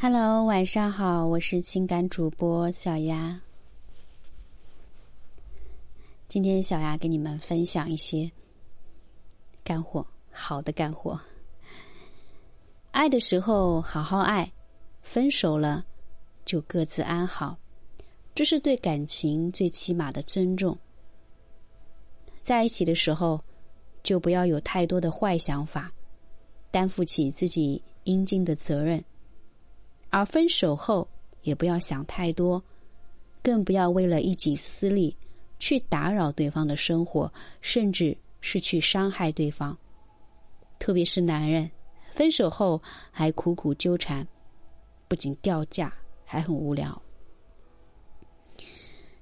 Hello，晚上好，我是情感主播小丫。今天小丫给你们分享一些干货，好的干货。爱的时候好好爱，分手了就各自安好，这是对感情最起码的尊重。在一起的时候，就不要有太多的坏想法，担负起自己应尽的责任。而分手后，也不要想太多，更不要为了一己私利去打扰对方的生活，甚至是去伤害对方。特别是男人，分手后还苦苦纠缠，不仅掉价，还很无聊。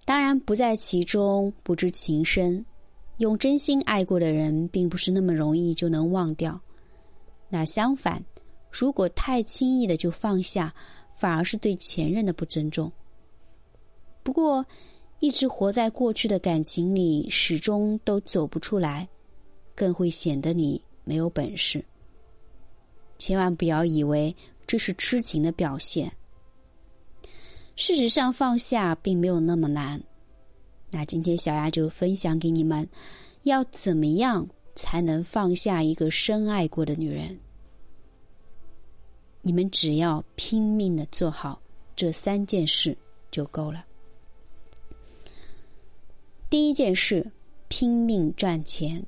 当然，不在其中不知情深，用真心爱过的人，并不是那么容易就能忘掉。那相反。如果太轻易的就放下，反而是对前任的不尊重。不过，一直活在过去的感情里，始终都走不出来，更会显得你没有本事。千万不要以为这是痴情的表现。事实上，放下并没有那么难。那今天小丫就分享给你们，要怎么样才能放下一个深爱过的女人。你们只要拼命的做好这三件事就够了。第一件事，拼命赚钱。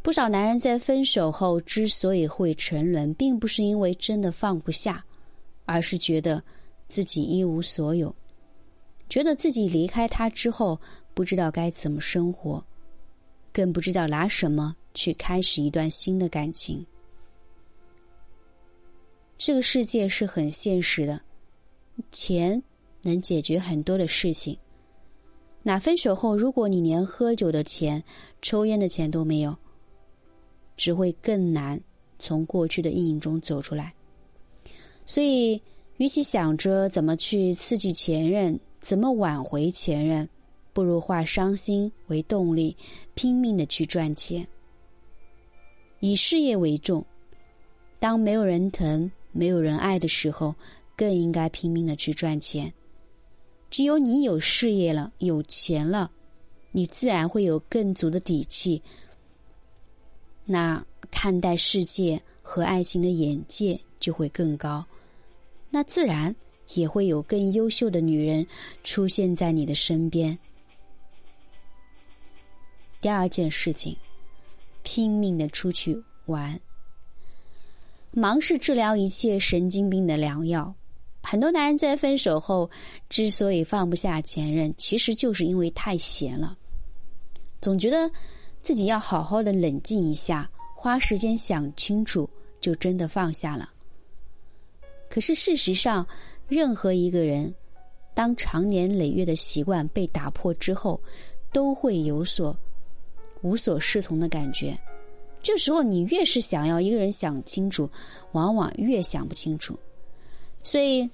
不少男人在分手后之所以会沉沦，并不是因为真的放不下，而是觉得自己一无所有，觉得自己离开他之后不知道该怎么生活，更不知道拿什么去开始一段新的感情。这个世界是很现实的，钱能解决很多的事情。那分手后，如果你连喝酒的钱、抽烟的钱都没有，只会更难从过去的阴影中走出来。所以，与其想着怎么去刺激前任、怎么挽回前任，不如化伤心为动力，拼命的去赚钱，以事业为重。当没有人疼。没有人爱的时候，更应该拼命的去赚钱。只有你有事业了，有钱了，你自然会有更足的底气。那看待世界和爱情的眼界就会更高，那自然也会有更优秀的女人出现在你的身边。第二件事情，拼命的出去玩。忙是治疗一切神经病的良药。很多男人在分手后之所以放不下前任，其实就是因为太闲了，总觉得自己要好好的冷静一下，花时间想清楚，就真的放下了。可是事实上，任何一个人，当长年累月的习惯被打破之后，都会有所无所适从的感觉。这时候，你越是想要一个人想清楚，往往越想不清楚。所以，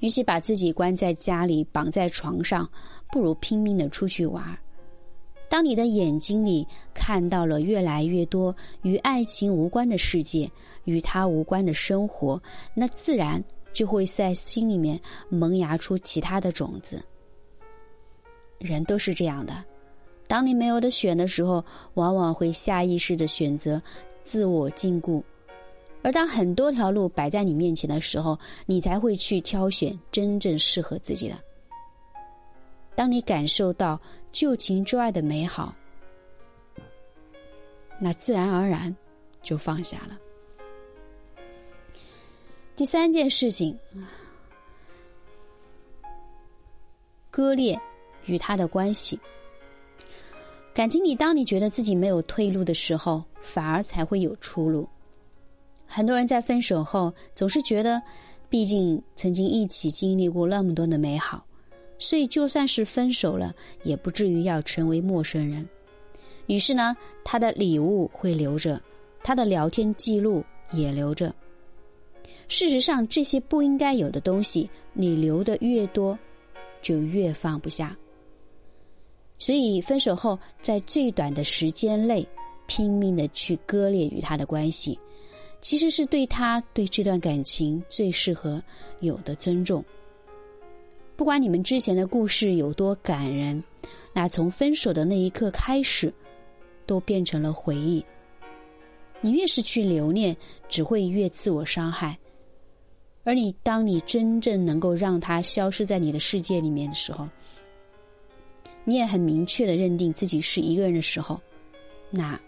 与其把自己关在家里、绑在床上，不如拼命的出去玩。当你的眼睛里看到了越来越多与爱情无关的世界、与他无关的生活，那自然就会在心里面萌芽出其他的种子。人都是这样的。当你没有的选的时候，往往会下意识的选择自我禁锢；而当很多条路摆在你面前的时候，你才会去挑选真正适合自己的。当你感受到旧情之外的美好，那自然而然就放下了。第三件事情，割裂与他的关系。感情里，当你觉得自己没有退路的时候，反而才会有出路。很多人在分手后，总是觉得，毕竟曾经一起经历过那么多的美好，所以就算是分手了，也不至于要成为陌生人。于是呢，他的礼物会留着，他的聊天记录也留着。事实上，这些不应该有的东西，你留的越多，就越放不下。所以，分手后，在最短的时间内，拼命的去割裂与他的关系，其实是对他对这段感情最适合有的尊重。不管你们之前的故事有多感人，那从分手的那一刻开始，都变成了回忆。你越是去留恋，只会越自我伤害。而你，当你真正能够让他消失在你的世界里面的时候，你也很明确的认定自己是一个人的时候，那，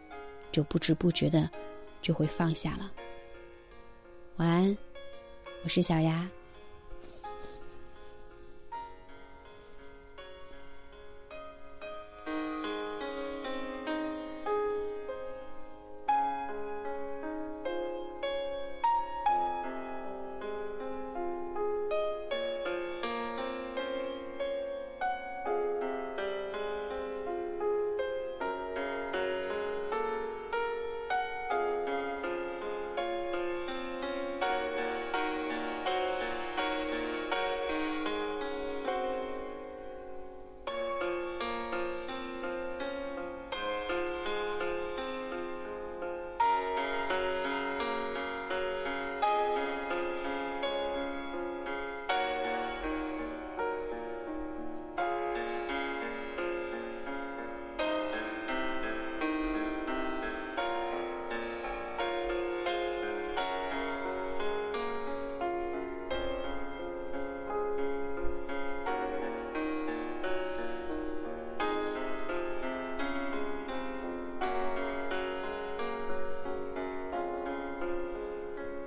就不知不觉的就会放下了。晚安，我是小丫。